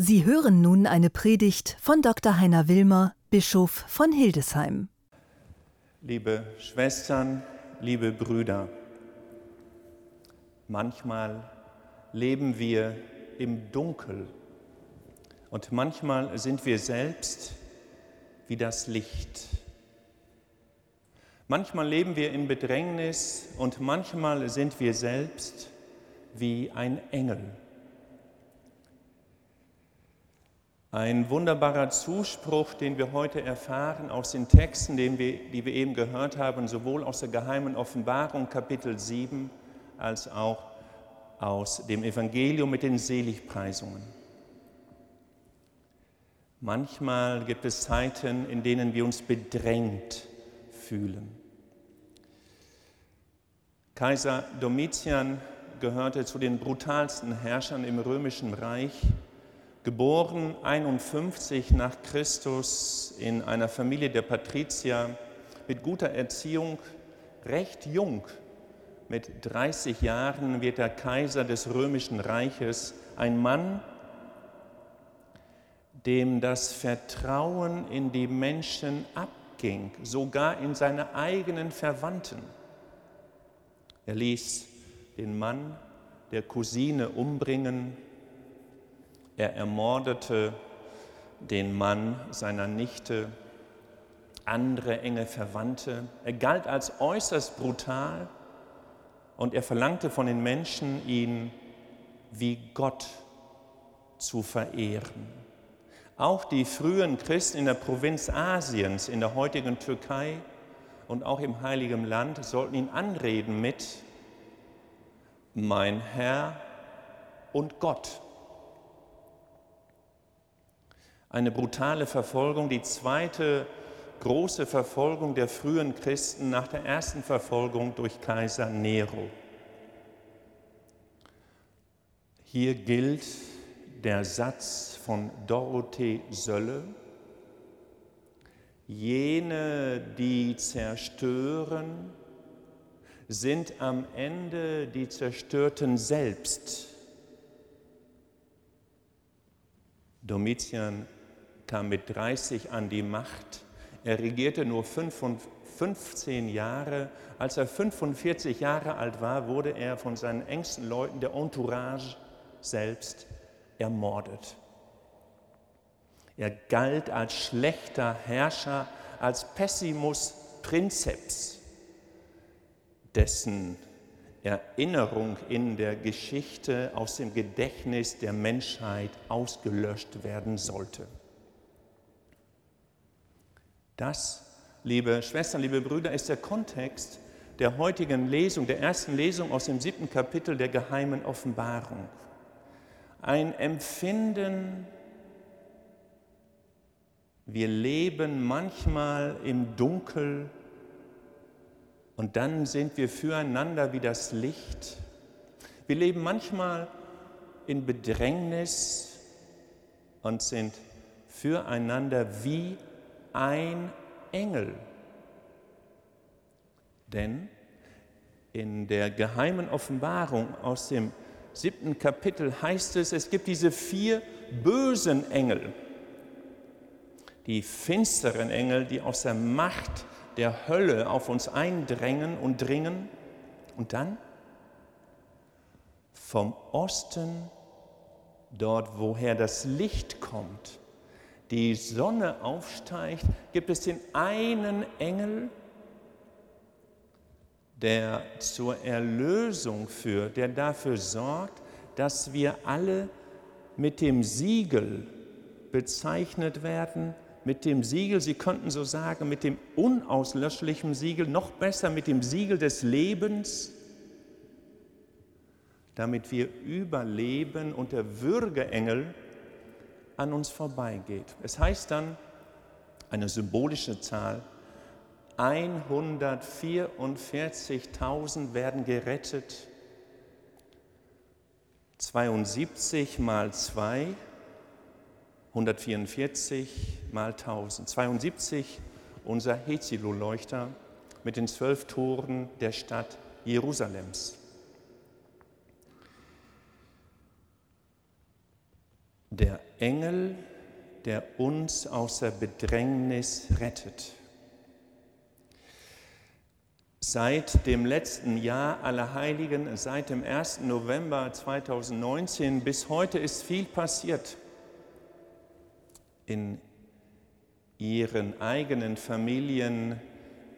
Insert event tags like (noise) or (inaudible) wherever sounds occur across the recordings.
Sie hören nun eine Predigt von Dr. Heiner Wilmer, Bischof von Hildesheim. Liebe Schwestern, liebe Brüder, manchmal leben wir im Dunkel und manchmal sind wir selbst wie das Licht. Manchmal leben wir in Bedrängnis und manchmal sind wir selbst wie ein Engel. Ein wunderbarer Zuspruch, den wir heute erfahren aus den Texten, die wir eben gehört haben, sowohl aus der geheimen Offenbarung Kapitel 7 als auch aus dem Evangelium mit den Seligpreisungen. Manchmal gibt es Zeiten, in denen wir uns bedrängt fühlen. Kaiser Domitian gehörte zu den brutalsten Herrschern im römischen Reich geboren 51 nach Christus in einer Familie der Patrizier mit guter Erziehung, recht jung. Mit 30 Jahren wird er Kaiser des römischen Reiches, ein Mann, dem das Vertrauen in die Menschen abging, sogar in seine eigenen Verwandten. Er ließ den Mann der Cousine umbringen, er ermordete den Mann seiner Nichte, andere enge Verwandte. Er galt als äußerst brutal und er verlangte von den Menschen, ihn wie Gott zu verehren. Auch die frühen Christen in der Provinz Asiens, in der heutigen Türkei und auch im Heiligen Land sollten ihn anreden mit mein Herr und Gott eine brutale Verfolgung, die zweite große Verfolgung der frühen Christen nach der ersten Verfolgung durch Kaiser Nero. Hier gilt der Satz von Dorothee Sölle, jene, die zerstören, sind am Ende die Zerstörten selbst. Domitian kam mit 30 an die Macht. Er regierte nur 15 Jahre. Als er 45 Jahre alt war, wurde er von seinen engsten Leuten, der Entourage selbst, ermordet. Er galt als schlechter Herrscher, als Pessimus Princeps, dessen Erinnerung in der Geschichte aus dem Gedächtnis der Menschheit ausgelöscht werden sollte. Das, liebe Schwestern, liebe Brüder, ist der Kontext der heutigen Lesung, der ersten Lesung aus dem siebten Kapitel der geheimen Offenbarung. Ein Empfinden, wir leben manchmal im Dunkel und dann sind wir füreinander wie das Licht. Wir leben manchmal in Bedrängnis und sind füreinander wie ein Engel. Denn in der geheimen Offenbarung aus dem siebten Kapitel heißt es, es gibt diese vier bösen Engel, die finsteren Engel, die aus der Macht der Hölle auf uns eindrängen und dringen. Und dann vom Osten, dort woher das Licht kommt, die Sonne aufsteigt, gibt es den einen Engel, der zur Erlösung führt, der dafür sorgt, dass wir alle mit dem Siegel bezeichnet werden, mit dem Siegel, Sie könnten so sagen, mit dem unauslöschlichen Siegel, noch besser mit dem Siegel des Lebens, damit wir überleben. Und der Würgeengel an uns vorbeigeht. Es heißt dann, eine symbolische Zahl, 144.000 werden gerettet, 72 mal 2, 144 mal 1000. 72 unser Hezilo-Leuchter mit den zwölf Toren der Stadt Jerusalems. Der Engel, der uns aus der Bedrängnis rettet. Seit dem letzten Jahr aller Heiligen, seit dem 1. November 2019 bis heute ist viel passiert in ihren eigenen Familien,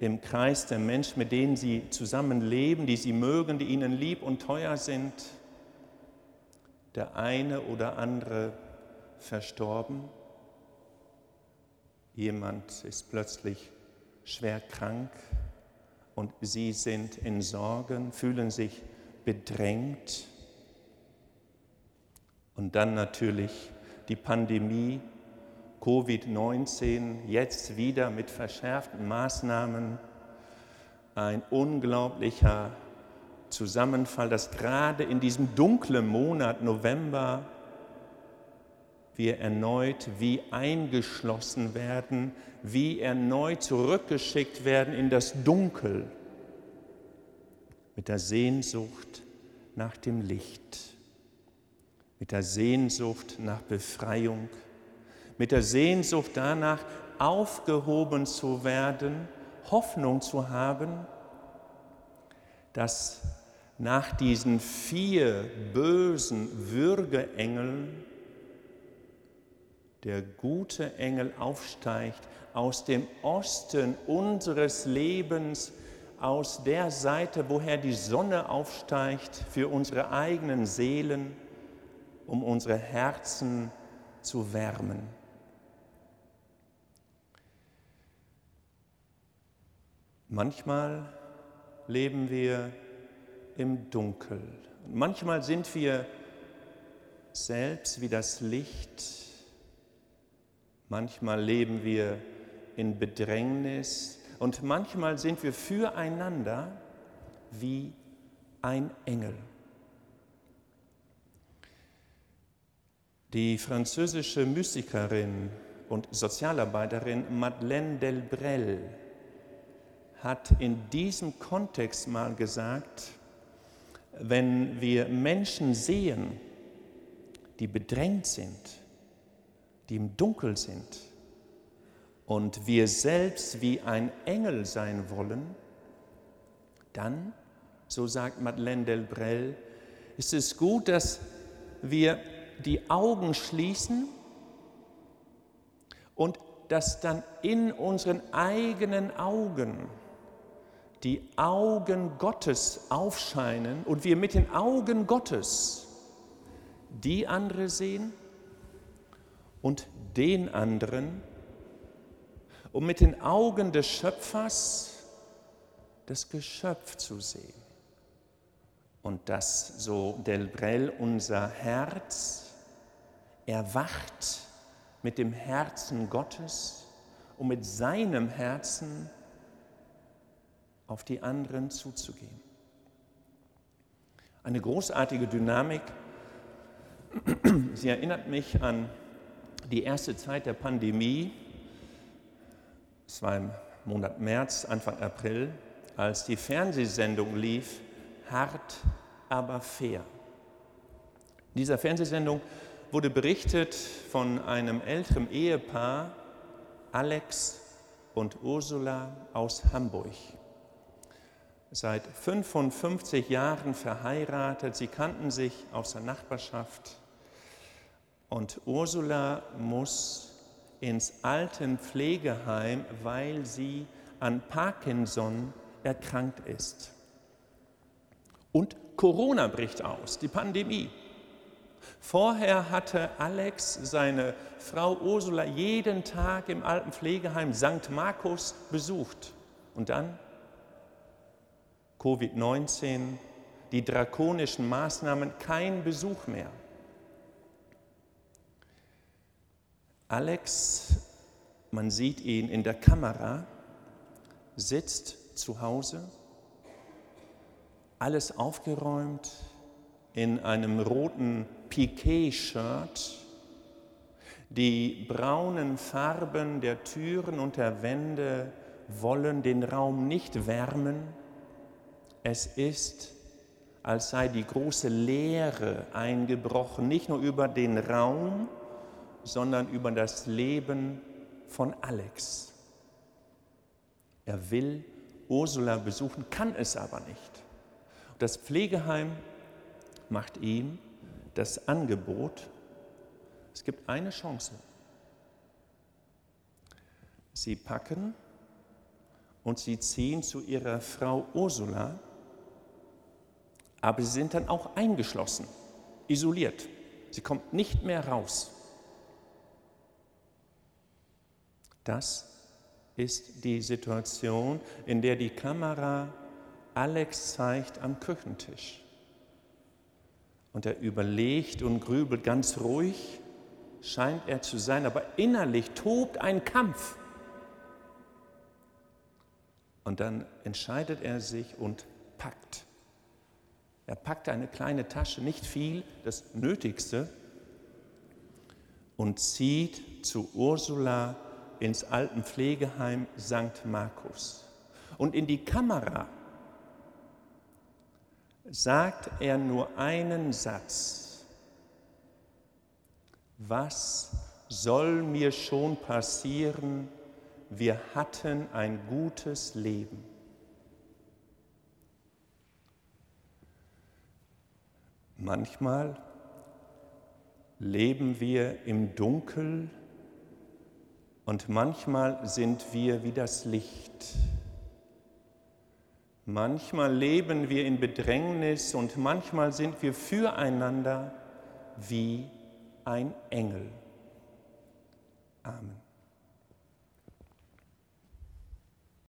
im Kreis der Menschen, mit denen sie zusammenleben, die sie mögen, die ihnen lieb und teuer sind. Der eine oder andere verstorben. Jemand ist plötzlich schwer krank und sie sind in Sorgen, fühlen sich bedrängt. Und dann natürlich die Pandemie, Covid-19, jetzt wieder mit verschärften Maßnahmen. Ein unglaublicher Zusammenfall, dass gerade in diesem dunklen Monat November wir erneut wie eingeschlossen werden, wie erneut zurückgeschickt werden in das Dunkel mit der Sehnsucht nach dem Licht, mit der Sehnsucht nach Befreiung, mit der Sehnsucht danach, aufgehoben zu werden, Hoffnung zu haben, dass nach diesen vier bösen Würgeengeln der gute Engel aufsteigt aus dem Osten unseres Lebens, aus der Seite, woher die Sonne aufsteigt für unsere eigenen Seelen, um unsere Herzen zu wärmen. Manchmal leben wir im Dunkel. Manchmal sind wir selbst wie das Licht Manchmal leben wir in Bedrängnis und manchmal sind wir füreinander wie ein Engel. Die französische Mystikerin und Sozialarbeiterin Madeleine Delbrel hat in diesem Kontext mal gesagt, wenn wir Menschen sehen, die bedrängt sind, die im Dunkel sind. Und wir selbst wie ein Engel sein wollen, dann, so sagt Madeleine Delbrel, ist es gut, dass wir die Augen schließen und dass dann in unseren eigenen Augen die Augen Gottes aufscheinen und wir mit den Augen Gottes die andere sehen, und den anderen, um mit den Augen des Schöpfers das Geschöpf zu sehen. Und dass so Delbrell unser Herz erwacht mit dem Herzen Gottes, um mit seinem Herzen auf die anderen zuzugehen. Eine großartige Dynamik. (clears throat) Sie erinnert mich an die erste Zeit der Pandemie, es war im Monat März, Anfang April, als die Fernsehsendung lief, hart, aber fair. In dieser Fernsehsendung wurde berichtet von einem älteren Ehepaar, Alex und Ursula aus Hamburg. Seit 55 Jahren verheiratet, sie kannten sich aus der Nachbarschaft und Ursula muss ins Altenpflegeheim, weil sie an Parkinson erkrankt ist. Und Corona bricht aus, die Pandemie. Vorher hatte Alex seine Frau Ursula jeden Tag im Altenpflegeheim St. Markus besucht. Und dann Covid-19, die drakonischen Maßnahmen, kein Besuch mehr. Alex, man sieht ihn in der Kamera, sitzt zu Hause, alles aufgeräumt in einem roten Piquet-Shirt. Die braunen Farben der Türen und der Wände wollen den Raum nicht wärmen. Es ist als sei die große Leere eingebrochen, nicht nur über den Raum, sondern über das Leben von Alex. Er will Ursula besuchen, kann es aber nicht. Das Pflegeheim macht ihm das Angebot, es gibt eine Chance. Sie packen und sie ziehen zu ihrer Frau Ursula, aber sie sind dann auch eingeschlossen, isoliert. Sie kommt nicht mehr raus. Das ist die Situation, in der die Kamera Alex zeigt am Küchentisch. Und er überlegt und grübelt ganz ruhig, scheint er zu sein, aber innerlich tobt ein Kampf. Und dann entscheidet er sich und packt. Er packt eine kleine Tasche, nicht viel, das Nötigste, und zieht zu Ursula ins Altenpflegeheim St. Markus. Und in die Kamera sagt er nur einen Satz. Was soll mir schon passieren? Wir hatten ein gutes Leben. Manchmal leben wir im Dunkel und manchmal sind wir wie das Licht. Manchmal leben wir in Bedrängnis und manchmal sind wir füreinander wie ein Engel. Amen.